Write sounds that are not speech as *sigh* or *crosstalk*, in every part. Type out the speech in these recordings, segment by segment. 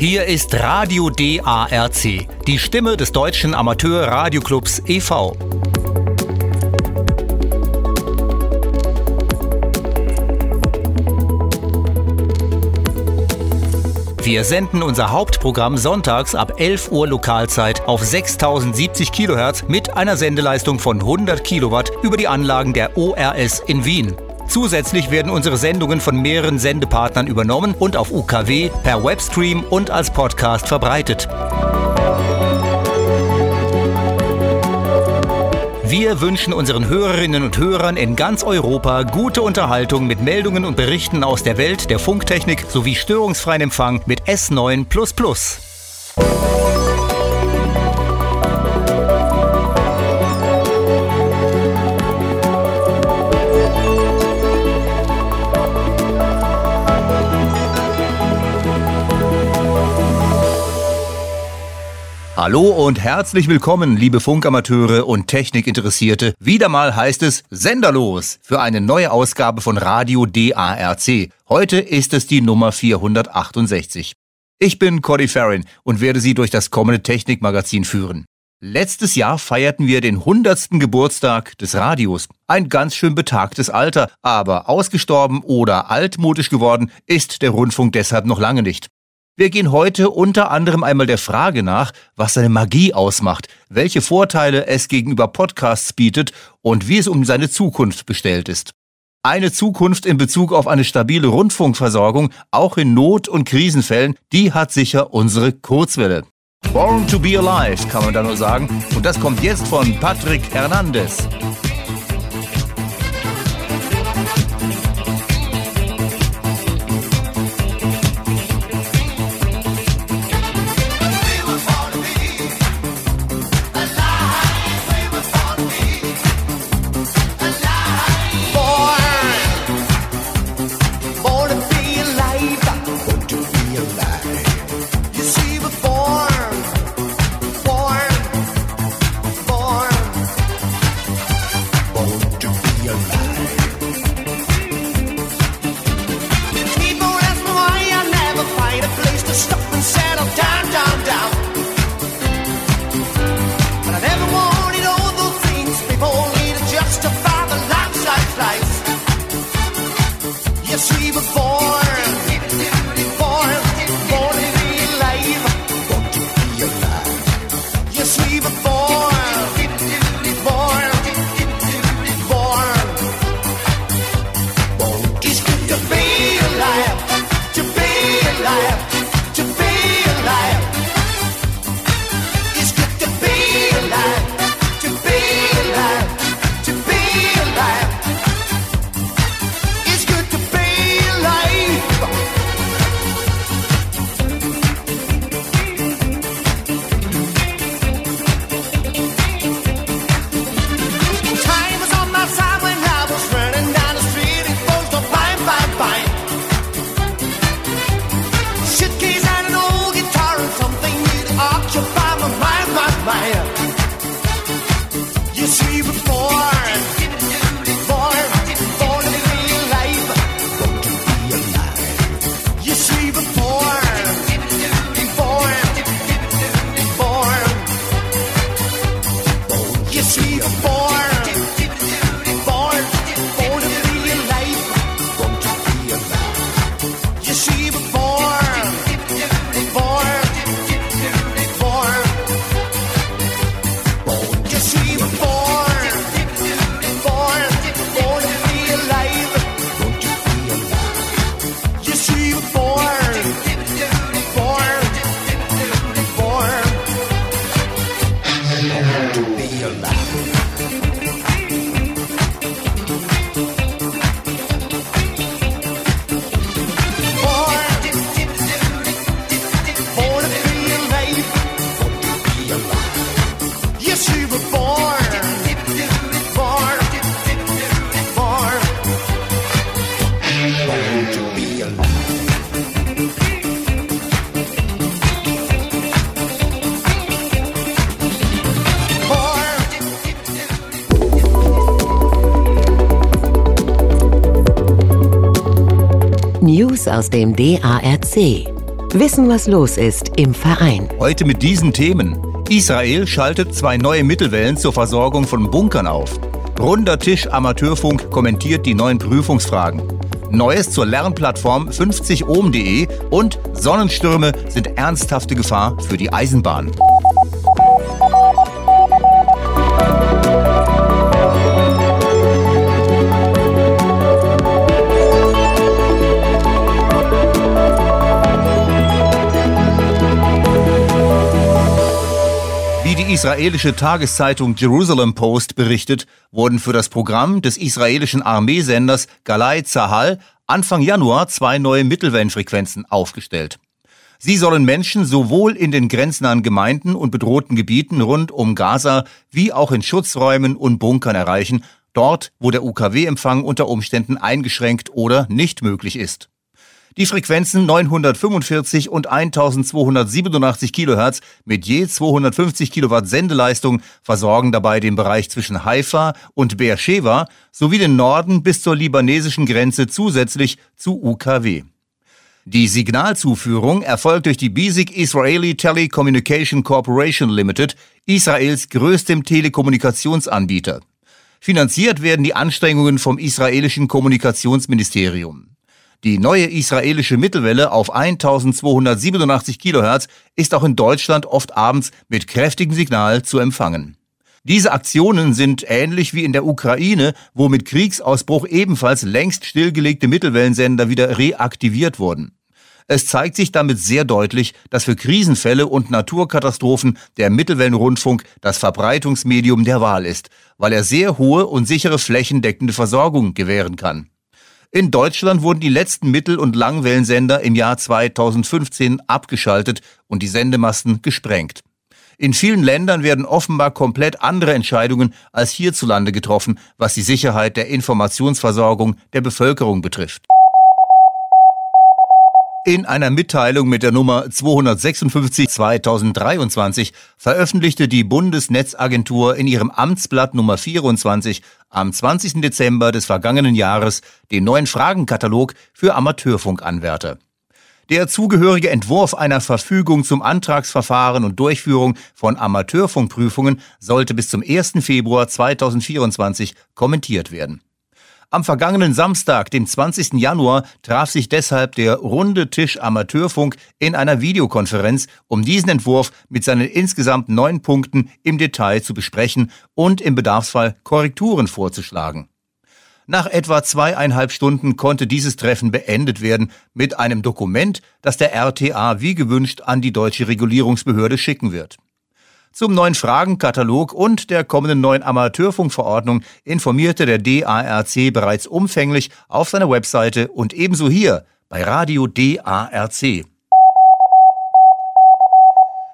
Hier ist Radio DARC, die Stimme des deutschen Amateur-Radioclubs e.V. Wir senden unser Hauptprogramm sonntags ab 11 Uhr Lokalzeit auf 6070 kHz mit einer Sendeleistung von 100 Kilowatt über die Anlagen der ORS in Wien. Zusätzlich werden unsere Sendungen von mehreren Sendepartnern übernommen und auf UKW, per Webstream und als Podcast verbreitet. Wir wünschen unseren Hörerinnen und Hörern in ganz Europa gute Unterhaltung mit Meldungen und Berichten aus der Welt der Funktechnik sowie störungsfreien Empfang mit S9. Hallo und herzlich willkommen, liebe Funkamateure und Technikinteressierte. Wieder mal heißt es Senderlos für eine neue Ausgabe von Radio DARC. Heute ist es die Nummer 468. Ich bin Cody Farrin und werde Sie durch das kommende Technikmagazin führen. Letztes Jahr feierten wir den 100. Geburtstag des Radios. Ein ganz schön betagtes Alter, aber ausgestorben oder altmodisch geworden ist der Rundfunk deshalb noch lange nicht. Wir gehen heute unter anderem einmal der Frage nach, was seine Magie ausmacht, welche Vorteile es gegenüber Podcasts bietet und wie es um seine Zukunft bestellt ist. Eine Zukunft in Bezug auf eine stabile Rundfunkversorgung, auch in Not- und Krisenfällen, die hat sicher unsere Kurzwelle. Born to be alive, kann man da nur sagen. Und das kommt jetzt von Patrick Hernandez. Aus dem DARC. Wissen, was los ist im Verein. Heute mit diesen Themen. Israel schaltet zwei neue Mittelwellen zur Versorgung von Bunkern auf. Runder Tisch Amateurfunk kommentiert die neuen Prüfungsfragen. Neues zur Lernplattform 50ohm.de und Sonnenstürme sind ernsthafte Gefahr für die Eisenbahn. Israelische Tageszeitung Jerusalem Post berichtet, wurden für das Programm des israelischen Armeesenders Galai Zahal Anfang Januar zwei neue Mittelwellenfrequenzen aufgestellt. Sie sollen Menschen sowohl in den grenznahen Gemeinden und bedrohten Gebieten rund um Gaza wie auch in Schutzräumen und Bunkern erreichen, dort wo der UKW-Empfang unter Umständen eingeschränkt oder nicht möglich ist. Die Frequenzen 945 und 1287 Kilohertz mit je 250 Kilowatt Sendeleistung versorgen dabei den Bereich zwischen Haifa und Beersheba sowie den Norden bis zur libanesischen Grenze zusätzlich zu UKW. Die Signalzuführung erfolgt durch die Basic Israeli Telecommunication Corporation Limited, Israels größtem Telekommunikationsanbieter. Finanziert werden die Anstrengungen vom israelischen Kommunikationsministerium. Die neue israelische Mittelwelle auf 1287 Kilohertz ist auch in Deutschland oft abends mit kräftigem Signal zu empfangen. Diese Aktionen sind ähnlich wie in der Ukraine, wo mit Kriegsausbruch ebenfalls längst stillgelegte Mittelwellensender wieder reaktiviert wurden. Es zeigt sich damit sehr deutlich, dass für Krisenfälle und Naturkatastrophen der Mittelwellenrundfunk das Verbreitungsmedium der Wahl ist, weil er sehr hohe und sichere flächendeckende Versorgung gewähren kann. In Deutschland wurden die letzten Mittel- und Langwellensender im Jahr 2015 abgeschaltet und die Sendemasten gesprengt. In vielen Ländern werden offenbar komplett andere Entscheidungen als hierzulande getroffen, was die Sicherheit der Informationsversorgung der Bevölkerung betrifft. In einer Mitteilung mit der Nummer 256 2023 veröffentlichte die Bundesnetzagentur in ihrem Amtsblatt Nummer 24 am 20. Dezember des vergangenen Jahres den neuen Fragenkatalog für Amateurfunkanwärter. Der zugehörige Entwurf einer Verfügung zum Antragsverfahren und Durchführung von Amateurfunkprüfungen sollte bis zum 1. Februar 2024 kommentiert werden. Am vergangenen Samstag, dem 20. Januar, traf sich deshalb der Runde Tisch Amateurfunk in einer Videokonferenz, um diesen Entwurf mit seinen insgesamt neun Punkten im Detail zu besprechen und im Bedarfsfall Korrekturen vorzuschlagen. Nach etwa zweieinhalb Stunden konnte dieses Treffen beendet werden mit einem Dokument, das der RTA wie gewünscht an die deutsche Regulierungsbehörde schicken wird. Zum neuen Fragenkatalog und der kommenden neuen Amateurfunkverordnung informierte der DARC bereits umfänglich auf seiner Webseite und ebenso hier bei Radio DARC.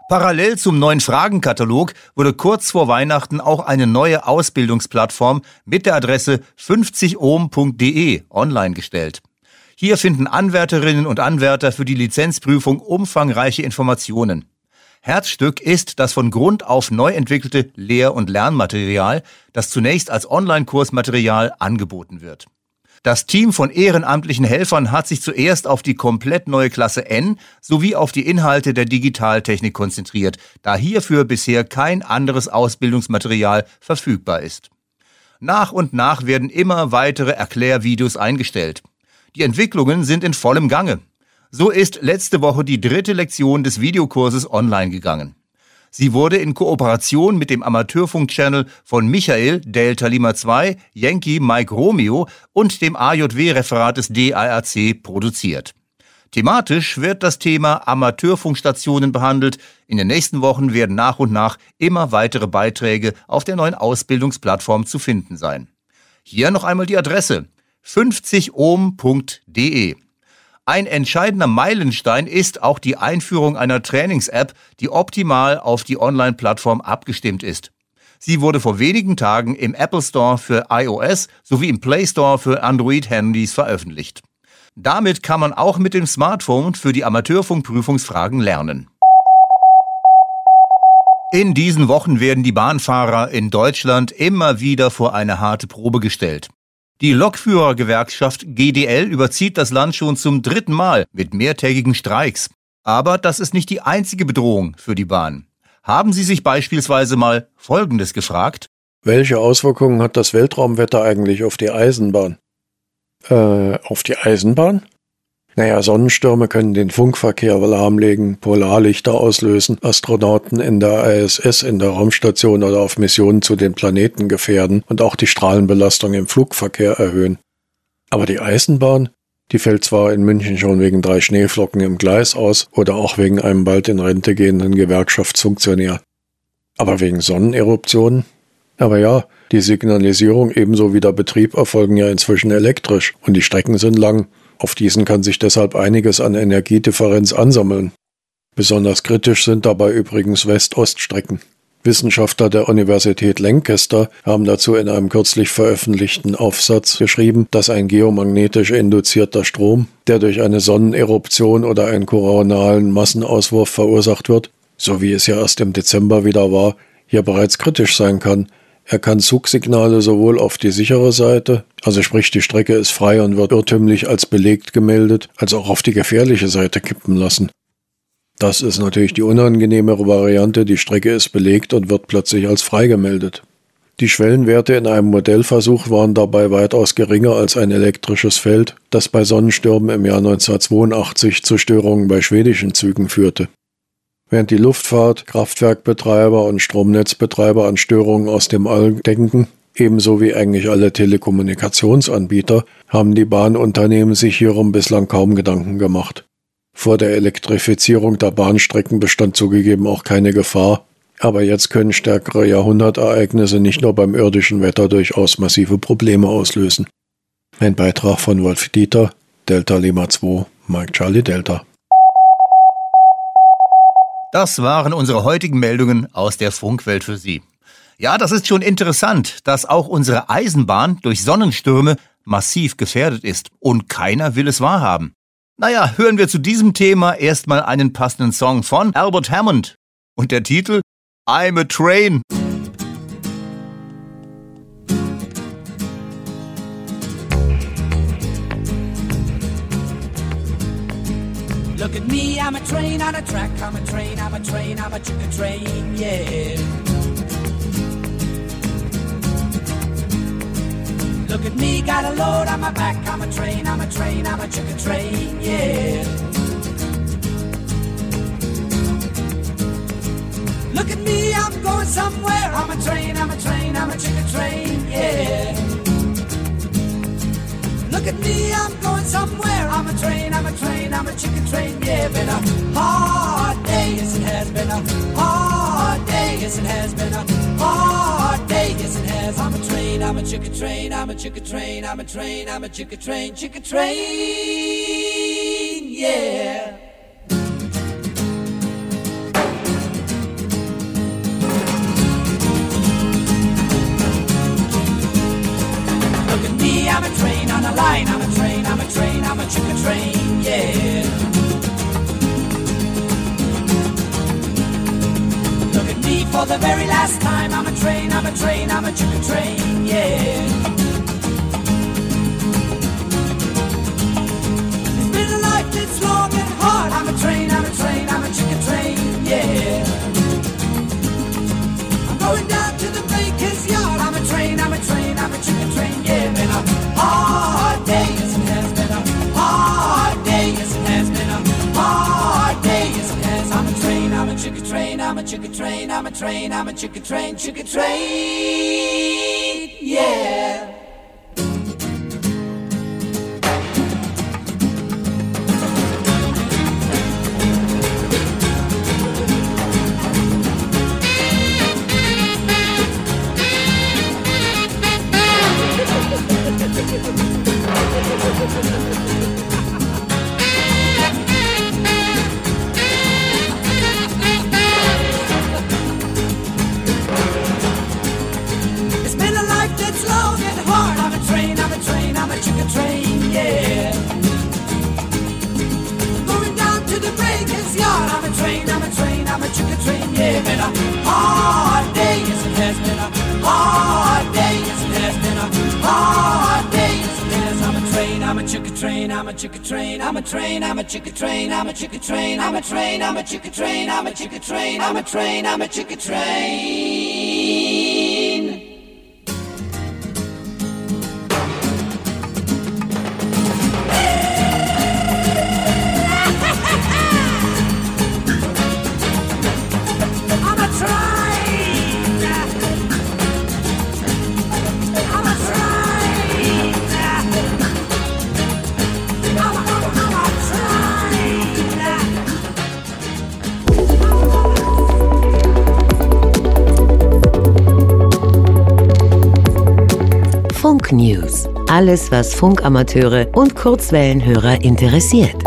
Parallel zum neuen Fragenkatalog wurde kurz vor Weihnachten auch eine neue Ausbildungsplattform mit der Adresse 50ohm.de online gestellt. Hier finden Anwärterinnen und Anwärter für die Lizenzprüfung umfangreiche Informationen. Herzstück ist das von Grund auf neu entwickelte Lehr- und Lernmaterial, das zunächst als Online-Kursmaterial angeboten wird. Das Team von ehrenamtlichen Helfern hat sich zuerst auf die komplett neue Klasse N sowie auf die Inhalte der Digitaltechnik konzentriert, da hierfür bisher kein anderes Ausbildungsmaterial verfügbar ist. Nach und nach werden immer weitere Erklärvideos eingestellt. Die Entwicklungen sind in vollem Gange. So ist letzte Woche die dritte Lektion des Videokurses online gegangen. Sie wurde in Kooperation mit dem Amateurfunk-Channel von Michael Delta Lima 2, Yankee Mike Romeo und dem AJW-Referat des DARC produziert. Thematisch wird das Thema Amateurfunkstationen behandelt. In den nächsten Wochen werden nach und nach immer weitere Beiträge auf der neuen Ausbildungsplattform zu finden sein. Hier noch einmal die Adresse 50ohm.de. Ein entscheidender Meilenstein ist auch die Einführung einer Trainings-App, die optimal auf die Online-Plattform abgestimmt ist. Sie wurde vor wenigen Tagen im Apple Store für iOS sowie im Play Store für Android-Handys veröffentlicht. Damit kann man auch mit dem Smartphone für die Amateurfunkprüfungsfragen lernen. In diesen Wochen werden die Bahnfahrer in Deutschland immer wieder vor eine harte Probe gestellt. Die Lokführergewerkschaft GDL überzieht das Land schon zum dritten Mal mit mehrtägigen Streiks. Aber das ist nicht die einzige Bedrohung für die Bahn. Haben Sie sich beispielsweise mal Folgendes gefragt? Welche Auswirkungen hat das Weltraumwetter eigentlich auf die Eisenbahn? Äh, auf die Eisenbahn? Naja, Sonnenstürme können den Funkverkehr lahmlegen, Polarlichter auslösen, Astronauten in der ISS, in der Raumstation oder auf Missionen zu den Planeten gefährden und auch die Strahlenbelastung im Flugverkehr erhöhen. Aber die Eisenbahn, die fällt zwar in München schon wegen drei Schneeflocken im Gleis aus oder auch wegen einem bald in Rente gehenden Gewerkschaftsfunktionär. Aber wegen Sonneneruptionen? Aber ja, die Signalisierung ebenso wie der Betrieb erfolgen ja inzwischen elektrisch und die Strecken sind lang. Auf diesen kann sich deshalb einiges an Energiedifferenz ansammeln. Besonders kritisch sind dabei übrigens West-Ost-Strecken. Wissenschaftler der Universität Lancaster haben dazu in einem kürzlich veröffentlichten Aufsatz geschrieben, dass ein geomagnetisch induzierter Strom, der durch eine Sonneneruption oder einen koronalen Massenauswurf verursacht wird, so wie es ja erst im Dezember wieder war, hier bereits kritisch sein kann. Er kann Zugsignale sowohl auf die sichere Seite, also sprich die Strecke ist frei und wird irrtümlich als belegt gemeldet, als auch auf die gefährliche Seite kippen lassen. Das ist natürlich die unangenehmere Variante, die Strecke ist belegt und wird plötzlich als frei gemeldet. Die Schwellenwerte in einem Modellversuch waren dabei weitaus geringer als ein elektrisches Feld, das bei Sonnenstürmen im Jahr 1982 zu Störungen bei schwedischen Zügen führte. Während die Luftfahrt, Kraftwerkbetreiber und Stromnetzbetreiber an Störungen aus dem All denken, ebenso wie eigentlich alle Telekommunikationsanbieter, haben die Bahnunternehmen sich hierum bislang kaum Gedanken gemacht. Vor der Elektrifizierung der Bahnstrecken bestand zugegeben auch keine Gefahr, aber jetzt können stärkere Jahrhundertereignisse nicht nur beim irdischen Wetter durchaus massive Probleme auslösen. Ein Beitrag von Wolf Dieter, Delta Lima 2, Mike Charlie Delta. Das waren unsere heutigen Meldungen aus der Funkwelt für Sie. Ja, das ist schon interessant, dass auch unsere Eisenbahn durch Sonnenstürme massiv gefährdet ist und keiner will es wahrhaben. Naja, hören wir zu diesem Thema erstmal einen passenden Song von Albert Hammond. Und der Titel I'm a Train. Look at me, I'm a train on a track, I'm a train, I'm a train, I'm a chicken train, yeah. Look at me, got a load on my back. I'm a train, I'm a train, I'm a chicken train, yeah. Look at me, I'm going somewhere. I'm a train, I'm a train, I'm a chicken train, yeah. Look at me, I'm going somewhere. I'm a train, I'm a train, I'm a chicken train, yeah. Been a hard day, yes it has been a hard day, yes it has been a hard day, yes it has. I'm a train, I'm a chicken train, I'm a chicken train, I'm a train, I'm a chicken train, chicken train, yeah. Look at me, I'm a train on a line, I'm a train, I'm a chicken train, yeah. Look at me for the very last time, I'm a train, I'm a train, I'm a chicken train, yeah. It's long and hard, I'm a train, I'm a train, chicken train, I'm a train, I'm a chicken train, chicken train, yeah. *laughs* I took a train, yeah. Going down to the breakers yard. I'm a train, I'm a train, I'm a chicken train, yeah. Been a hard day, yes it has been a hard day, yes it has been a hard day, yes it has. I'm a train, I'm a chicken train, I'm a chicken train, I'm a train, I'm a chicken train, I'm a chicken train, I'm a train, I'm a chicken train, I'm a chicken train, I'm a train, I'm a chicken train. News. Alles, was Funkamateure und Kurzwellenhörer interessiert.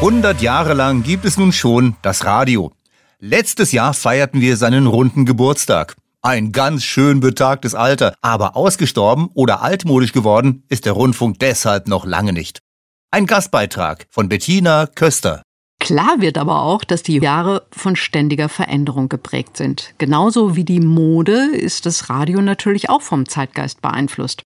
Hundert Jahre lang gibt es nun schon das Radio. Letztes Jahr feierten wir seinen runden Geburtstag. Ein ganz schön betagtes Alter, aber ausgestorben oder altmodisch geworden ist der Rundfunk deshalb noch lange nicht. Ein Gastbeitrag von Bettina Köster. Klar wird aber auch, dass die Jahre von ständiger Veränderung geprägt sind. Genauso wie die Mode ist das Radio natürlich auch vom Zeitgeist beeinflusst.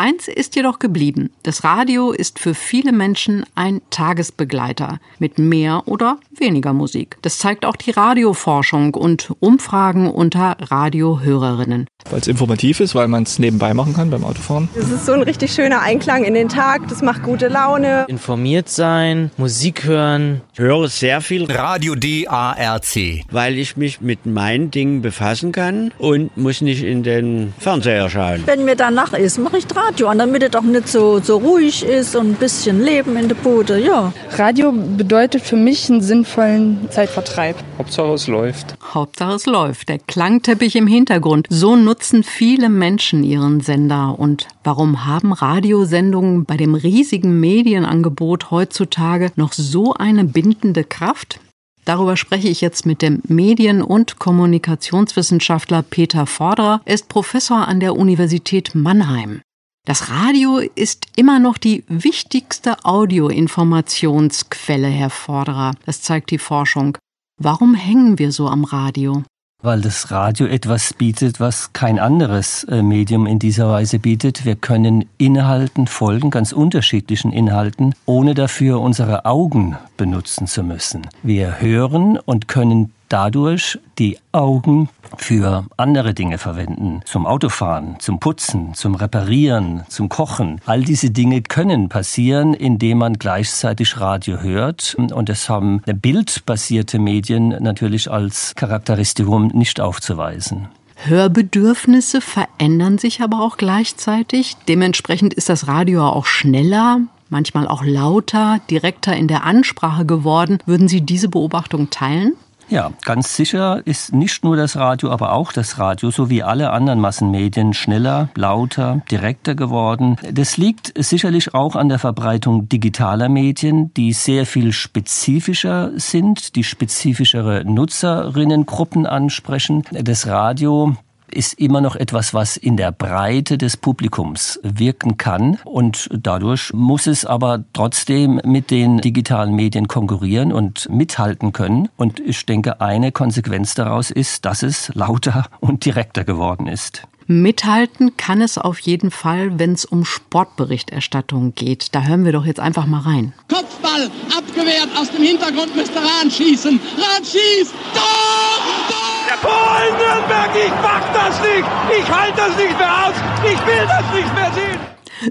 Eins ist jedoch geblieben. Das Radio ist für viele Menschen ein Tagesbegleiter mit mehr oder weniger Musik. Das zeigt auch die Radioforschung und Umfragen unter Radiohörerinnen. Weil es informativ ist, weil man es nebenbei machen kann beim Autofahren. Es ist so ein richtig schöner Einklang in den Tag, das macht gute Laune. informiert sein, Musik hören. Ich höre sehr viel, Radio DARC. weil ich mich mit meinen Dingen befassen kann und muss nicht in den Fernseher schauen. Wenn mir danach ist, mache ich Radio an, damit es auch nicht so, so ruhig ist und ein bisschen Leben in der Bude, ja. Radio bedeutet für mich einen sinnvollen Zeitvertreib. Hauptsache es läuft. Hauptsache es läuft. Der Klangteppich im Hintergrund. So nutzen viele Menschen ihren Sender. Und warum haben Radiosendungen bei dem riesigen Medienangebot heutzutage noch so eine bindende Kraft? Darüber spreche ich jetzt mit dem Medien- und Kommunikationswissenschaftler Peter Vorderer. Er ist Professor an der Universität Mannheim. Das Radio ist immer noch die wichtigste Audioinformationsquelle, Herr Vorderer. Das zeigt die Forschung. Warum hängen wir so am Radio? Weil das Radio etwas bietet, was kein anderes äh, Medium in dieser Weise bietet. Wir können Inhalten folgen, ganz unterschiedlichen Inhalten, ohne dafür unsere Augen benutzen zu müssen. Wir hören und können dadurch die Augen für andere Dinge verwenden. Zum Autofahren, zum Putzen, zum Reparieren, zum Kochen. All diese Dinge können passieren, indem man gleichzeitig Radio hört. Und das haben bildbasierte Medien natürlich als Charakteristikum nicht aufzuweisen. Hörbedürfnisse verändern sich aber auch gleichzeitig. Dementsprechend ist das Radio auch schneller, manchmal auch lauter, direkter in der Ansprache geworden. Würden Sie diese Beobachtung teilen? Ja, ganz sicher ist nicht nur das Radio, aber auch das Radio sowie alle anderen Massenmedien schneller, lauter, direkter geworden. Das liegt sicherlich auch an der Verbreitung digitaler Medien, die sehr viel spezifischer sind, die spezifischere Nutzerinnengruppen ansprechen. Das Radio ist immer noch etwas, was in der Breite des Publikums wirken kann. Und dadurch muss es aber trotzdem mit den digitalen Medien konkurrieren und mithalten können. Und ich denke, eine Konsequenz daraus ist, dass es lauter *laughs* und direkter geworden ist. Mithalten kann es auf jeden Fall, wenn es um Sportberichterstattung geht. Da hören wir doch jetzt einfach mal rein. Kopfball abgewehrt aus dem Hintergrund müsste Rahn schießen. Rahn schießt. Tor! Tor! In Nürnberg, ich mach das nicht. Ich halte das nicht mehr aus. Ich will das nicht mehr sehen.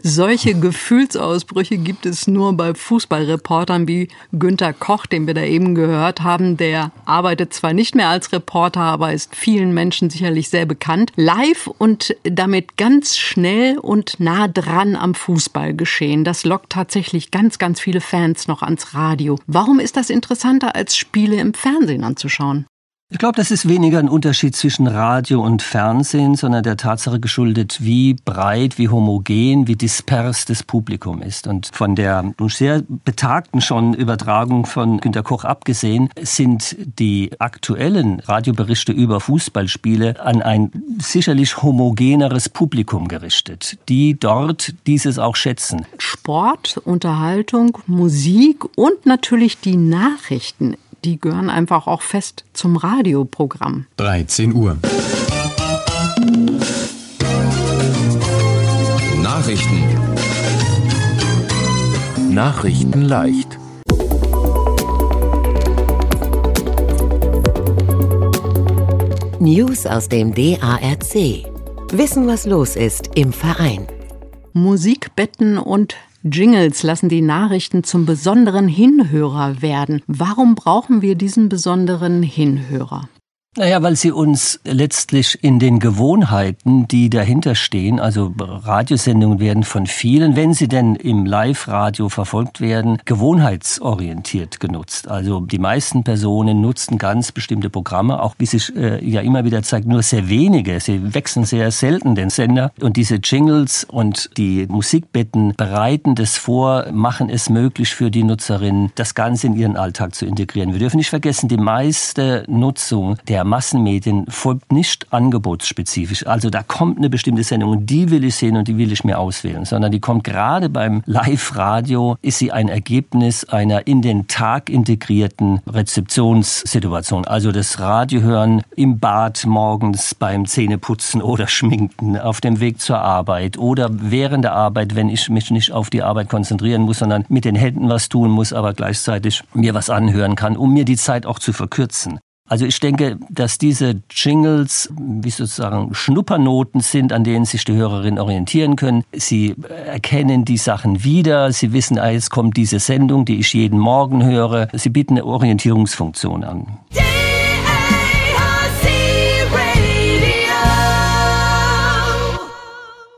Solche Gefühlsausbrüche gibt es nur bei Fußballreportern wie Günter Koch, den wir da eben gehört haben. Der arbeitet zwar nicht mehr als Reporter, aber ist vielen Menschen sicherlich sehr bekannt. Live und damit ganz schnell und nah dran am Fußball geschehen. Das lockt tatsächlich ganz, ganz viele Fans noch ans Radio. Warum ist das interessanter, als Spiele im Fernsehen anzuschauen? Ich glaube, das ist weniger ein Unterschied zwischen Radio und Fernsehen, sondern der Tatsache geschuldet, wie breit, wie homogen, wie dispers das Publikum ist. Und von der sehr betagten schon Übertragung von Günter Koch abgesehen, sind die aktuellen Radioberichte über Fußballspiele an ein sicherlich homogeneres Publikum gerichtet, die dort dieses auch schätzen. Sport, Unterhaltung, Musik und natürlich die Nachrichten die gehören einfach auch fest zum Radioprogramm. 13 Uhr. Nachrichten. Nachrichten leicht. News aus dem DARC. Wissen, was los ist im Verein. Musikbetten und Jingles lassen die Nachrichten zum besonderen Hinhörer werden. Warum brauchen wir diesen besonderen Hinhörer? Naja, weil sie uns letztlich in den Gewohnheiten, die dahinter stehen, also Radiosendungen werden von vielen, wenn sie denn im Live-Radio verfolgt werden, gewohnheitsorientiert genutzt. Also die meisten Personen nutzen ganz bestimmte Programme, auch wie sich äh, ja immer wieder zeigt, nur sehr wenige. Sie wechseln sehr selten den Sender. Und diese Jingles und die Musikbetten bereiten das vor, machen es möglich für die Nutzerinnen, das Ganze in ihren Alltag zu integrieren. Wir dürfen nicht vergessen, die meiste Nutzung der Massenmedien folgt nicht angebotsspezifisch. Also da kommt eine bestimmte Sendung und die will ich sehen und die will ich mir auswählen, sondern die kommt gerade beim Live-Radio, ist sie ein Ergebnis einer in den Tag integrierten Rezeptionssituation. Also das Radiohören im Bad morgens beim Zähneputzen oder Schminken, auf dem Weg zur Arbeit oder während der Arbeit, wenn ich mich nicht auf die Arbeit konzentrieren muss, sondern mit den Händen was tun muss, aber gleichzeitig mir was anhören kann, um mir die Zeit auch zu verkürzen. Also ich denke, dass diese Jingles wie sozusagen Schnuppernoten sind, an denen sich die Hörerinnen orientieren können. Sie erkennen die Sachen wieder. Sie wissen, ah, jetzt kommt diese Sendung, die ich jeden Morgen höre. Sie bieten eine Orientierungsfunktion an. Yeah!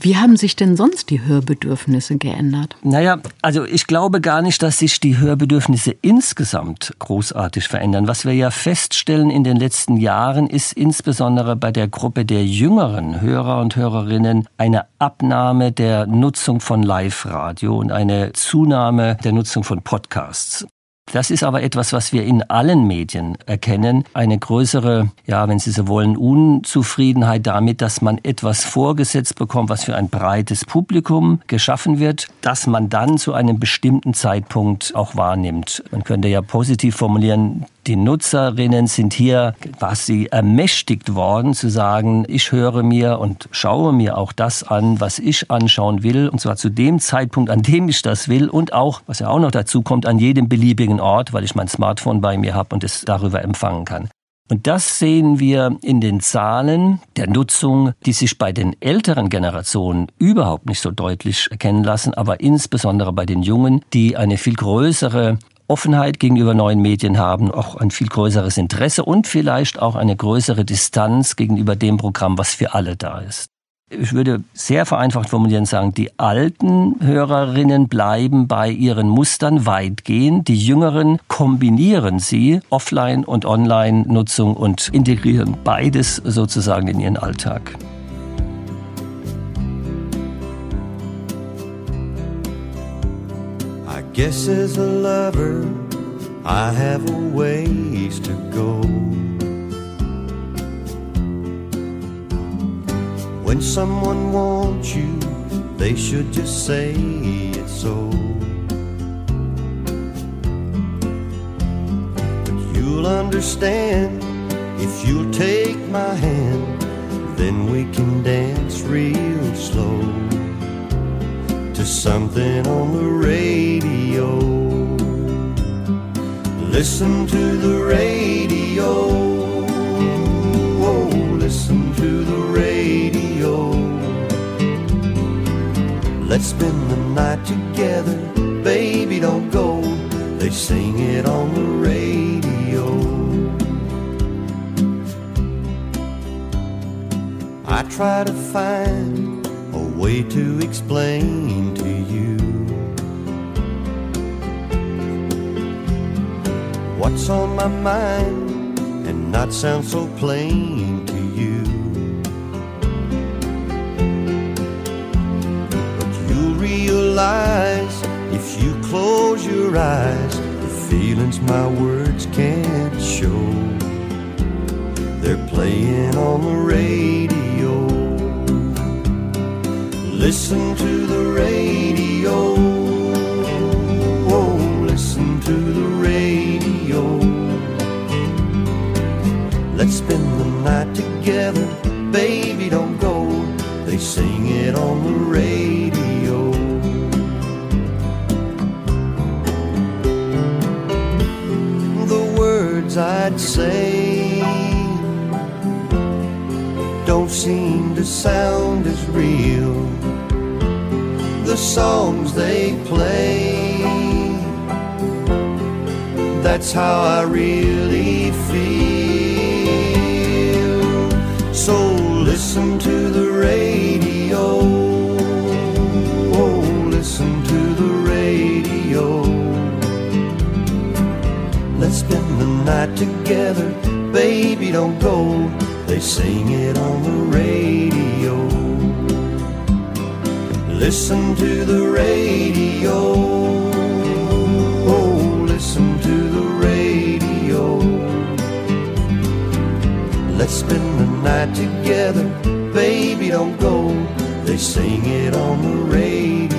Wie haben sich denn sonst die Hörbedürfnisse geändert? Naja, also ich glaube gar nicht, dass sich die Hörbedürfnisse insgesamt großartig verändern. Was wir ja feststellen in den letzten Jahren ist insbesondere bei der Gruppe der jüngeren Hörer und Hörerinnen eine Abnahme der Nutzung von Live-Radio und eine Zunahme der Nutzung von Podcasts. Das ist aber etwas, was wir in allen Medien erkennen. Eine größere, ja, wenn Sie so wollen, Unzufriedenheit damit, dass man etwas vorgesetzt bekommt, was für ein breites Publikum geschaffen wird, dass man dann zu einem bestimmten Zeitpunkt auch wahrnimmt. Man könnte ja positiv formulieren, die Nutzerinnen sind hier quasi ermächtigt worden zu sagen, ich höre mir und schaue mir auch das an, was ich anschauen will, und zwar zu dem Zeitpunkt, an dem ich das will und auch, was ja auch noch dazu kommt, an jedem beliebigen Ort, weil ich mein Smartphone bei mir habe und es darüber empfangen kann. Und das sehen wir in den Zahlen der Nutzung, die sich bei den älteren Generationen überhaupt nicht so deutlich erkennen lassen, aber insbesondere bei den Jungen, die eine viel größere Offenheit gegenüber neuen Medien haben, auch ein viel größeres Interesse und vielleicht auch eine größere Distanz gegenüber dem Programm, was für alle da ist. Ich würde sehr vereinfacht formulieren sagen, die alten Hörerinnen bleiben bei ihren Mustern weitgehend, die jüngeren kombinieren sie, Offline- und Online-Nutzung und integrieren beides sozusagen in ihren Alltag. Guess as a lover, I have a ways to go. When someone wants you, they should just say it so. But you'll understand if you'll take my hand, then we can dance real slow to something on the radio. Listen to the radio. Oh, listen to the radio. Let's spend the night together, baby, don't go. They sing it on the radio. I try to find a way to explain on my mind and not sound so plain to you. But you'll realize if you close your eyes, the feelings my words can't show. They're playing on the radio. Listen to the radio. Baby, don't go. They sing it on the radio. The words I'd say don't seem to sound as real. The songs they play, that's how I really feel. Let's spend the night together, baby, don't go. They sing it on the radio. Listen to the radio. Oh, listen to the radio. Let's spend the night together, baby, don't go. They sing it on the radio.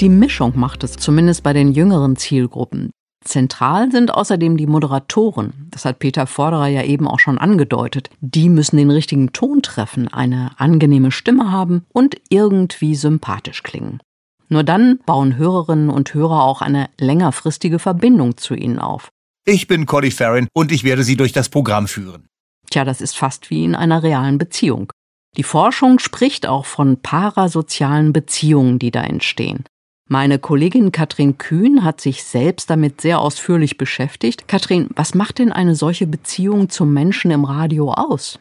Die Mischung macht es zumindest bei den jüngeren Zielgruppen. Zentral sind außerdem die Moderatoren. Das hat Peter Vorderer ja eben auch schon angedeutet. Die müssen den richtigen Ton treffen, eine angenehme Stimme haben und irgendwie sympathisch klingen. Nur dann bauen Hörerinnen und Hörer auch eine längerfristige Verbindung zu ihnen auf. Ich bin Conny Farron und ich werde Sie durch das Programm führen. Tja, das ist fast wie in einer realen Beziehung. Die Forschung spricht auch von parasozialen Beziehungen, die da entstehen. Meine Kollegin Katrin Kühn hat sich selbst damit sehr ausführlich beschäftigt. Katrin, was macht denn eine solche Beziehung zum Menschen im Radio aus?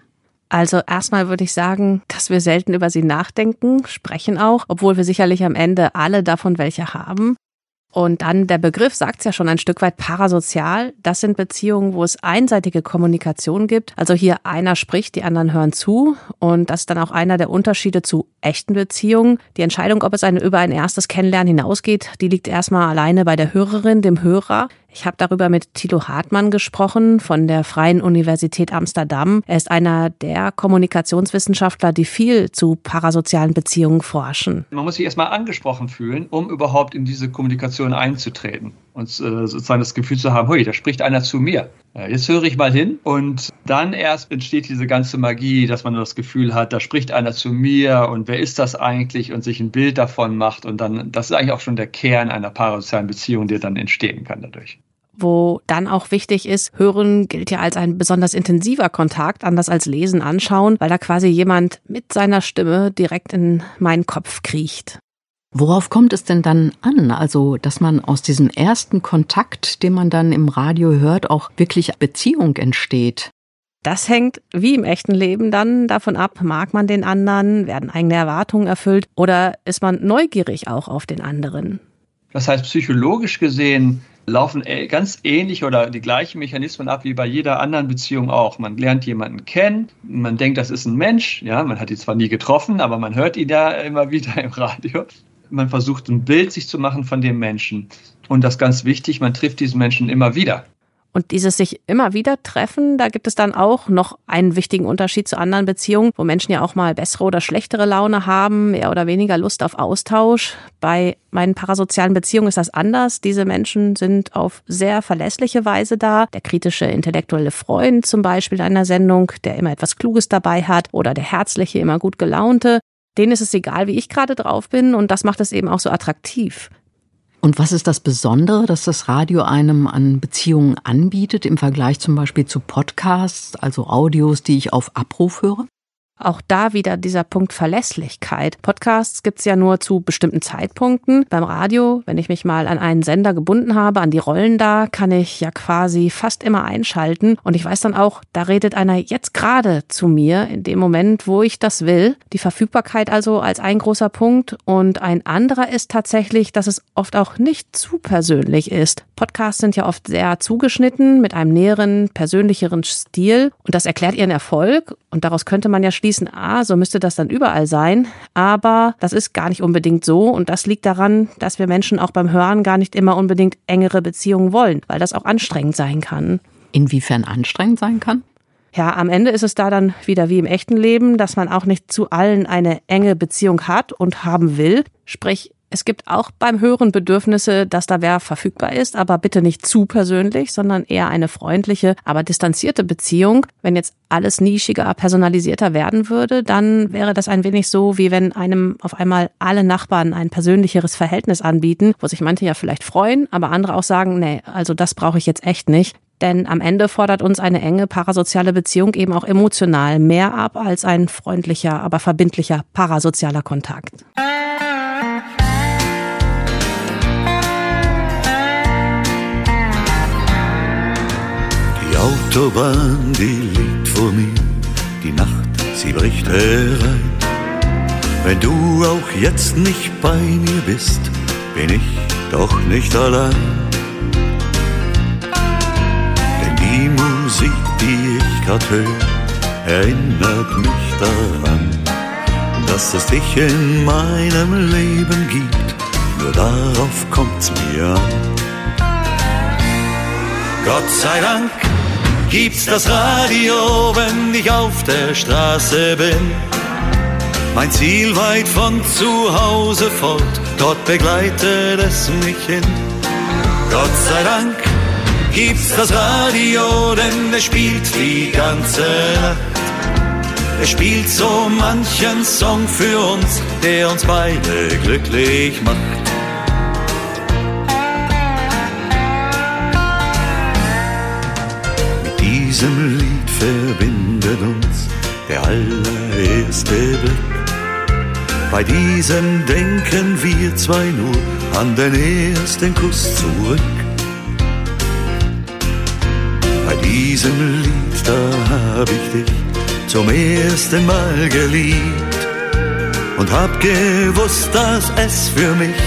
Also erstmal würde ich sagen, dass wir selten über sie nachdenken, sprechen auch, obwohl wir sicherlich am Ende alle davon welche haben. Und dann der Begriff sagt es ja schon ein Stück weit parasozial. Das sind Beziehungen, wo es einseitige Kommunikation gibt. Also hier einer spricht, die anderen hören zu. Und das ist dann auch einer der Unterschiede zu echten Beziehungen. Die Entscheidung, ob es eine, über ein erstes Kennenlernen hinausgeht, die liegt erstmal alleine bei der Hörerin, dem Hörer. Ich habe darüber mit Thilo Hartmann gesprochen von der Freien Universität Amsterdam. Er ist einer der Kommunikationswissenschaftler, die viel zu parasozialen Beziehungen forschen. Man muss sich erstmal angesprochen fühlen, um überhaupt in diese Kommunikation einzutreten und äh, sozusagen das Gefühl zu haben, hui, da spricht einer zu mir. Äh, jetzt höre ich mal hin und dann erst entsteht diese ganze Magie, dass man das Gefühl hat, da spricht einer zu mir und wer ist das eigentlich und sich ein Bild davon macht und dann, das ist eigentlich auch schon der Kern einer parasozialen Beziehung, der dann entstehen kann dadurch wo dann auch wichtig ist, Hören gilt ja als ein besonders intensiver Kontakt, anders als Lesen anschauen, weil da quasi jemand mit seiner Stimme direkt in meinen Kopf kriecht. Worauf kommt es denn dann an? Also, dass man aus diesem ersten Kontakt, den man dann im Radio hört, auch wirklich Beziehung entsteht. Das hängt wie im echten Leben dann davon ab, mag man den anderen, werden eigene Erwartungen erfüllt oder ist man neugierig auch auf den anderen? Das heißt, psychologisch gesehen laufen ganz ähnlich oder die gleichen Mechanismen ab wie bei jeder anderen Beziehung auch. Man lernt jemanden kennen, man denkt, das ist ein Mensch, ja, man hat ihn zwar nie getroffen, aber man hört ihn ja immer *laughs* wieder im Radio. Man versucht ein Bild sich zu machen von dem Menschen. Und das ist ganz wichtig, man trifft diesen Menschen immer wieder. Und dieses sich immer wieder treffen, da gibt es dann auch noch einen wichtigen Unterschied zu anderen Beziehungen, wo Menschen ja auch mal bessere oder schlechtere Laune haben, mehr oder weniger Lust auf Austausch. Bei meinen parasozialen Beziehungen ist das anders. Diese Menschen sind auf sehr verlässliche Weise da. Der kritische intellektuelle Freund zum Beispiel in einer Sendung, der immer etwas Kluges dabei hat, oder der herzliche, immer gut gelaunte. Denen ist es egal, wie ich gerade drauf bin, und das macht es eben auch so attraktiv. Und was ist das Besondere, dass das Radio einem an Beziehungen anbietet im Vergleich zum Beispiel zu Podcasts, also Audios, die ich auf Abruf höre? Auch da wieder dieser Punkt Verlässlichkeit. Podcasts gibt's ja nur zu bestimmten Zeitpunkten. Beim Radio, wenn ich mich mal an einen Sender gebunden habe, an die Rollen da, kann ich ja quasi fast immer einschalten. Und ich weiß dann auch, da redet einer jetzt gerade zu mir in dem Moment, wo ich das will. Die Verfügbarkeit also als ein großer Punkt. Und ein anderer ist tatsächlich, dass es oft auch nicht zu persönlich ist. Podcasts sind ja oft sehr zugeschnitten mit einem näheren, persönlicheren Stil. Und das erklärt ihren Erfolg. Und daraus könnte man ja schließen, ah, so müsste das dann überall sein. Aber das ist gar nicht unbedingt so. Und das liegt daran, dass wir Menschen auch beim Hören gar nicht immer unbedingt engere Beziehungen wollen, weil das auch anstrengend sein kann. Inwiefern anstrengend sein kann? Ja, am Ende ist es da dann wieder wie im echten Leben, dass man auch nicht zu allen eine enge Beziehung hat und haben will. Sprich, es gibt auch beim Hören Bedürfnisse, dass da wer verfügbar ist, aber bitte nicht zu persönlich, sondern eher eine freundliche, aber distanzierte Beziehung. Wenn jetzt alles nischiger, personalisierter werden würde, dann wäre das ein wenig so, wie wenn einem auf einmal alle Nachbarn ein persönlicheres Verhältnis anbieten, wo sich manche ja vielleicht freuen, aber andere auch sagen, nee, also das brauche ich jetzt echt nicht. Denn am Ende fordert uns eine enge parasoziale Beziehung eben auch emotional mehr ab als ein freundlicher, aber verbindlicher parasozialer Kontakt. Autobahn, die liegt vor mir, die Nacht, sie bricht herein. Wenn du auch jetzt nicht bei mir bist, bin ich doch nicht allein. Denn die Musik, die ich grad höre, erinnert mich daran, dass es dich in meinem Leben gibt. Nur darauf kommt's mir an. Gott sei Dank gibt's das Radio, wenn ich auf der Straße bin. Mein Ziel weit von zu Hause fort, dort begleitet es mich hin. Gott sei Dank gibt's das Radio, denn es spielt die ganze Nacht. Es spielt so manchen Song für uns, der uns beide glücklich macht. Diesem Lied verbindet uns der allererste Blick. Bei diesem denken wir zwei nur an den ersten Kuss zurück. Bei diesem Lied, da hab ich dich zum ersten Mal geliebt und hab gewusst, dass es für mich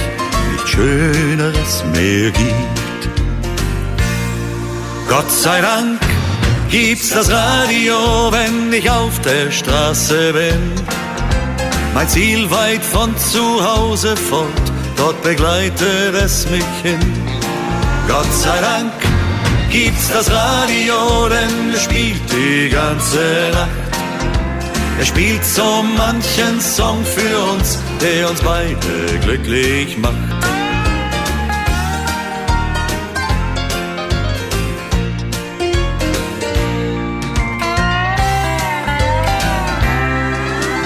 nichts Schöneres mehr gibt. Gott sei Dank gibt's das Radio, wenn ich auf der Straße bin. Mein Ziel weit von zu Hause fort, dort begleitet es mich hin. Gott sei Dank gibt's das Radio, denn es spielt die ganze Nacht. Er spielt so manchen Song für uns, der uns beide glücklich macht.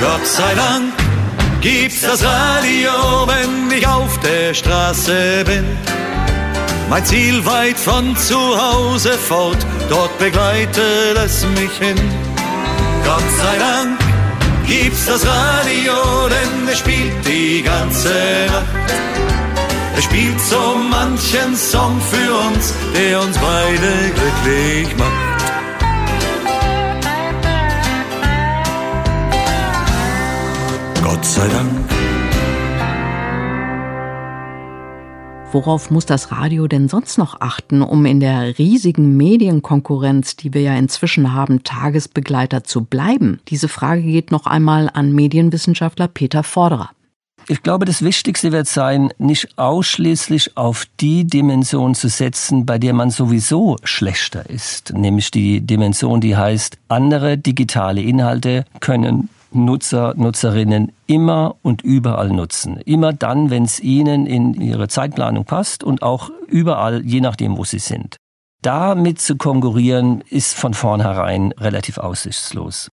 Gott sei Dank gibt's das Radio, wenn ich auf der Straße bin. Mein Ziel weit von zu Hause fort, dort begleitet es mich hin. Gott sei Dank gibt's das Radio, denn es spielt die ganze Nacht. Es spielt so manchen Song für uns, der uns beide glücklich macht. Sei Dank. Worauf muss das Radio denn sonst noch achten, um in der riesigen Medienkonkurrenz, die wir ja inzwischen haben, Tagesbegleiter zu bleiben? Diese Frage geht noch einmal an Medienwissenschaftler Peter Forderer. Ich glaube, das Wichtigste wird sein, nicht ausschließlich auf die Dimension zu setzen, bei der man sowieso schlechter ist, nämlich die Dimension, die heißt, andere digitale Inhalte können Nutzer, Nutzerinnen immer und überall nutzen. Immer dann, wenn es ihnen in ihre Zeitplanung passt und auch überall, je nachdem, wo sie sind. Damit zu konkurrieren, ist von vornherein relativ aussichtslos.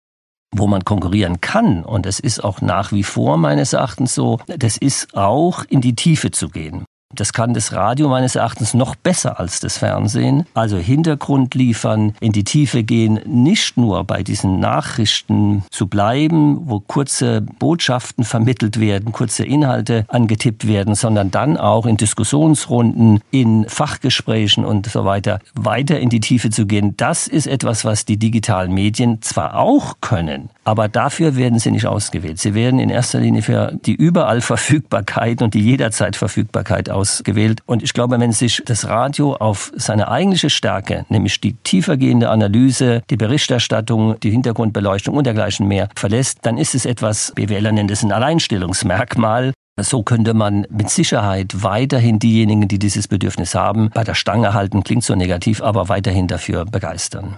Wo man konkurrieren kann, und es ist auch nach wie vor meines Erachtens so, das ist auch in die Tiefe zu gehen. Das kann das Radio meines Erachtens noch besser als das Fernsehen. Also Hintergrund liefern, in die Tiefe gehen, nicht nur bei diesen Nachrichten zu bleiben, wo kurze Botschaften vermittelt werden, kurze Inhalte angetippt werden, sondern dann auch in Diskussionsrunden, in Fachgesprächen und so weiter weiter in die Tiefe zu gehen. Das ist etwas, was die digitalen Medien zwar auch können, aber dafür werden sie nicht ausgewählt. Sie werden in erster Linie für die überall *laughs* Verfügbarkeit und die jederzeit Verfügbarkeit ausgewählt. Und ich glaube, wenn sich das Radio auf seine eigentliche Stärke, nämlich die tiefergehende Analyse, die Berichterstattung, die Hintergrundbeleuchtung und dergleichen mehr verlässt, dann ist es etwas, BWLer nennt es ein Alleinstellungsmerkmal. So könnte man mit Sicherheit weiterhin diejenigen, die dieses Bedürfnis haben, bei der Stange halten, klingt so negativ, aber weiterhin dafür begeistern.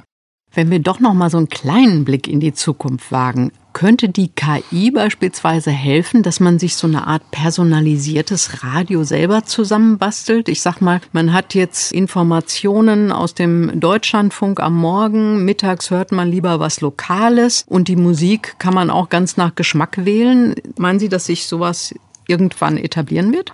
Wenn wir doch noch mal so einen kleinen Blick in die Zukunft wagen, könnte die KI beispielsweise helfen, dass man sich so eine Art personalisiertes Radio selber zusammenbastelt? Ich sag mal, man hat jetzt Informationen aus dem Deutschlandfunk am Morgen, mittags hört man lieber was Lokales und die Musik kann man auch ganz nach Geschmack wählen. Meinen Sie, dass sich sowas irgendwann etablieren wird?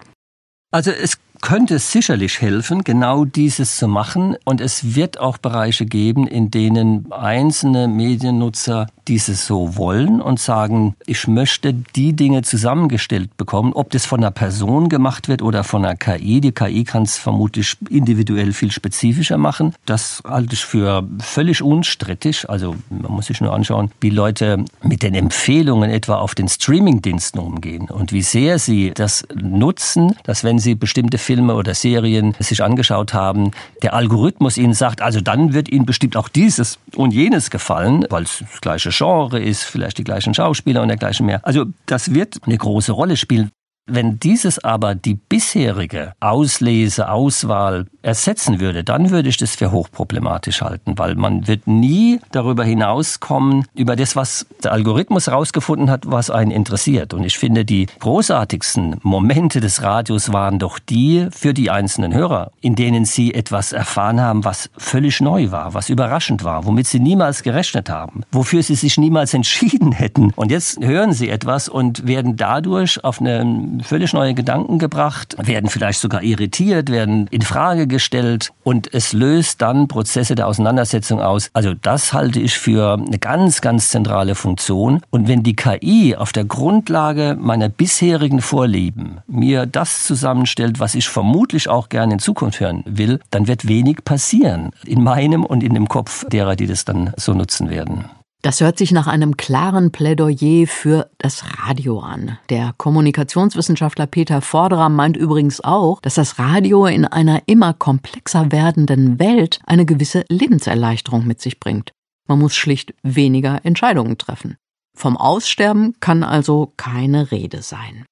Also es könnte sicherlich helfen, genau dieses zu machen. Und es wird auch Bereiche geben, in denen einzelne Mediennutzer dieses so wollen und sagen, ich möchte die Dinge zusammengestellt bekommen, ob das von einer Person gemacht wird oder von einer KI. Die KI kann es vermutlich individuell viel spezifischer machen. Das halte ich für völlig unstrittig. Also man muss sich nur anschauen, wie Leute mit den Empfehlungen etwa auf den Streamingdiensten umgehen und wie sehr sie das nutzen, dass wenn sie bestimmte Filme oder Serien sich angeschaut haben, der Algorithmus ihnen sagt, also dann wird ihnen bestimmt auch dieses und jenes gefallen, weil es das gleiche Genre ist, vielleicht die gleichen Schauspieler und dergleichen mehr. Also das wird eine große Rolle spielen. Wenn dieses aber die bisherige Auslese, Auswahl ersetzen würde, dann würde ich das für hochproblematisch halten, weil man wird nie darüber hinauskommen, über das, was der Algorithmus herausgefunden hat, was einen interessiert. Und ich finde, die großartigsten Momente des Radios waren doch die für die einzelnen Hörer, in denen sie etwas erfahren haben, was völlig neu war, was überraschend war, womit sie niemals gerechnet haben, wofür sie sich niemals entschieden hätten. Und jetzt hören sie etwas und werden dadurch auf eine völlig neue Gedanken gebracht, werden vielleicht sogar irritiert, werden in Frage gestellt und es löst dann Prozesse der Auseinandersetzung aus. Also das halte ich für eine ganz, ganz zentrale Funktion. Und wenn die KI auf der Grundlage meiner bisherigen Vorlieben mir das zusammenstellt, was ich vermutlich auch gerne in Zukunft hören will, dann wird wenig passieren in meinem und in dem Kopf derer, die das dann so nutzen werden. Das hört sich nach einem klaren Plädoyer für das Radio an. Der Kommunikationswissenschaftler Peter Vorderer meint übrigens auch, dass das Radio in einer immer komplexer werdenden Welt eine gewisse Lebenserleichterung mit sich bringt. Man muss schlicht weniger Entscheidungen treffen. Vom Aussterben kann also keine Rede sein.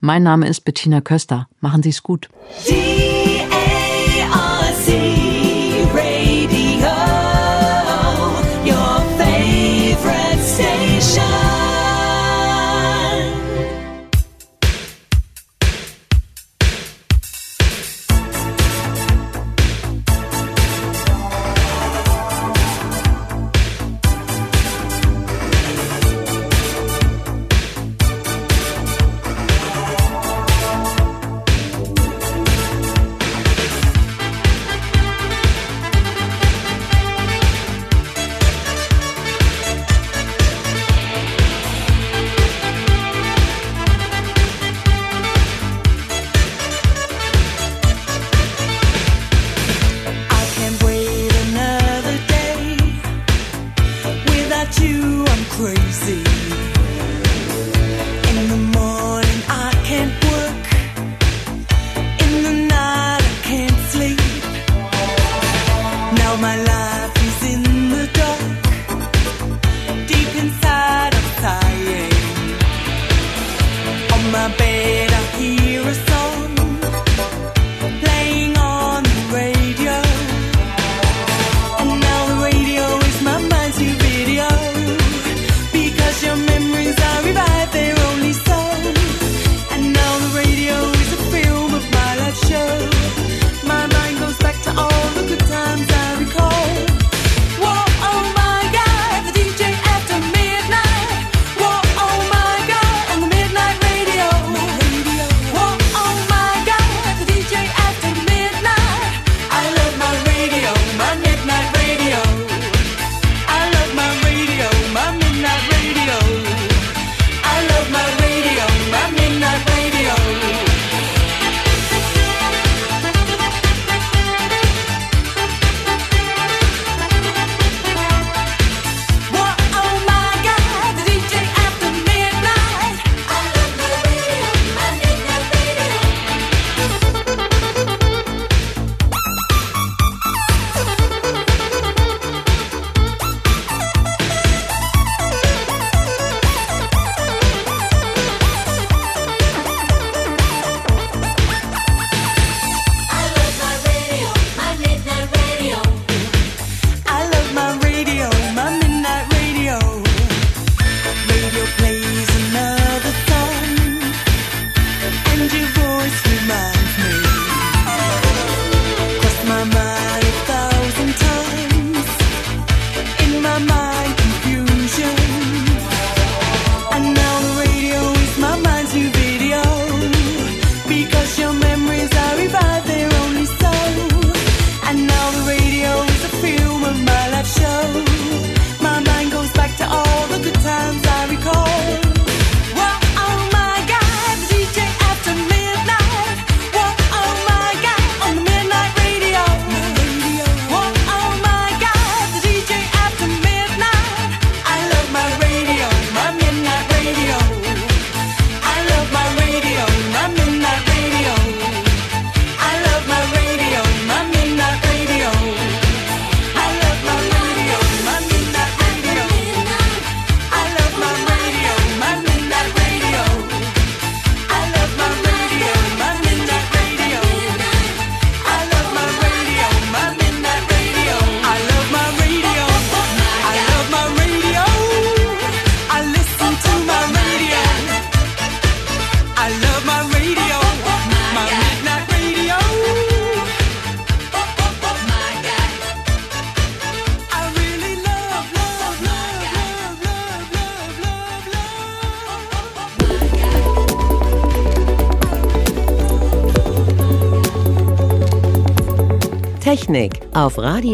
Mein Name ist Bettina Köster. Machen Sie es gut. I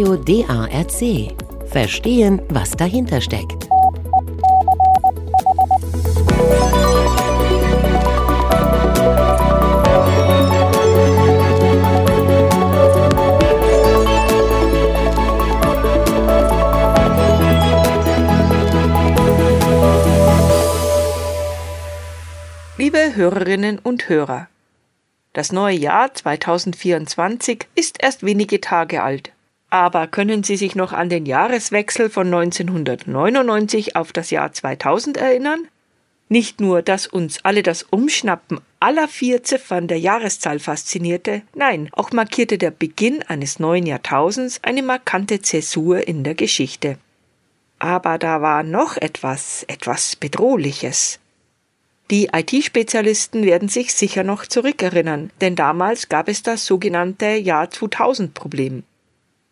Radio DARC. Verstehen, was dahinter steckt. Liebe Hörerinnen und Hörer, das neue Jahr 2024 ist erst wenige Tage alt. Aber können Sie sich noch an den Jahreswechsel von 1999 auf das Jahr 2000 erinnern? Nicht nur, dass uns alle das Umschnappen aller vier Ziffern der Jahreszahl faszinierte, nein, auch markierte der Beginn eines neuen Jahrtausends eine markante Zäsur in der Geschichte. Aber da war noch etwas, etwas Bedrohliches. Die IT-Spezialisten werden sich sicher noch zurückerinnern, denn damals gab es das sogenannte Jahr 2000-Problem.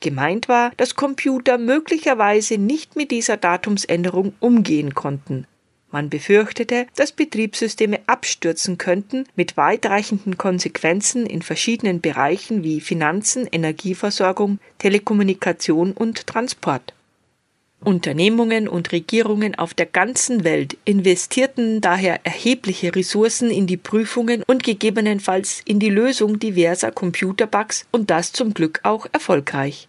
Gemeint war, dass Computer möglicherweise nicht mit dieser Datumsänderung umgehen konnten. Man befürchtete, dass Betriebssysteme abstürzen könnten mit weitreichenden Konsequenzen in verschiedenen Bereichen wie Finanzen, Energieversorgung, Telekommunikation und Transport. Unternehmungen und Regierungen auf der ganzen Welt investierten daher erhebliche Ressourcen in die Prüfungen und gegebenenfalls in die Lösung diverser Computerbugs und das zum Glück auch erfolgreich.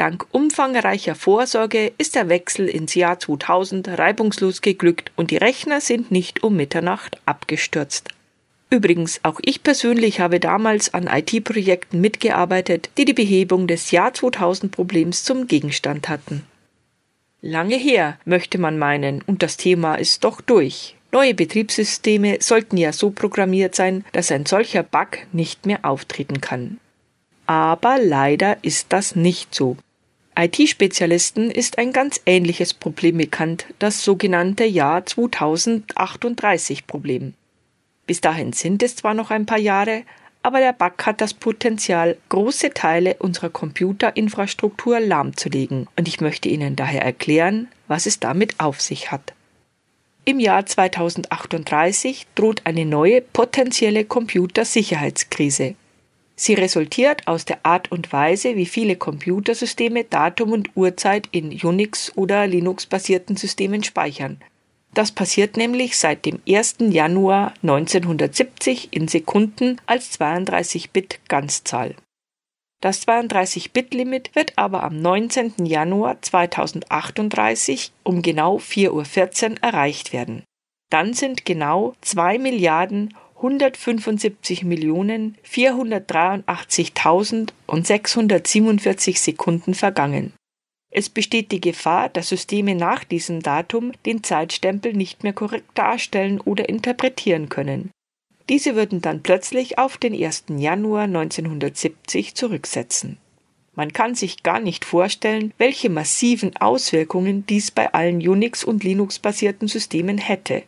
Dank umfangreicher Vorsorge ist der Wechsel ins Jahr 2000 reibungslos geglückt und die Rechner sind nicht um Mitternacht abgestürzt. Übrigens, auch ich persönlich habe damals an IT-Projekten mitgearbeitet, die die Behebung des Jahr 2000 Problems zum Gegenstand hatten. Lange her, möchte man meinen, und das Thema ist doch durch. Neue Betriebssysteme sollten ja so programmiert sein, dass ein solcher Bug nicht mehr auftreten kann. Aber leider ist das nicht so. IT-Spezialisten ist ein ganz ähnliches Problem bekannt, das sogenannte Jahr 2038 Problem. Bis dahin sind es zwar noch ein paar Jahre, aber der Bug hat das Potenzial, große Teile unserer Computerinfrastruktur lahmzulegen, und ich möchte Ihnen daher erklären, was es damit auf sich hat. Im Jahr 2038 droht eine neue potenzielle Computersicherheitskrise. Sie resultiert aus der Art und Weise, wie viele Computersysteme Datum und Uhrzeit in Unix- oder Linux-basierten Systemen speichern, das passiert nämlich seit dem 1. Januar 1970 in Sekunden als 32-Bit Ganzzahl. Das 32-Bit-Limit wird aber am 19. Januar 2038 um genau 4.14 Uhr erreicht werden. Dann sind genau 2 Milliarden 175 Millionen 483.647 Sekunden vergangen. Es besteht die Gefahr, dass Systeme nach diesem Datum den Zeitstempel nicht mehr korrekt darstellen oder interpretieren können. Diese würden dann plötzlich auf den 1. Januar 1970 zurücksetzen. Man kann sich gar nicht vorstellen, welche massiven Auswirkungen dies bei allen Unix- und Linux-basierten Systemen hätte.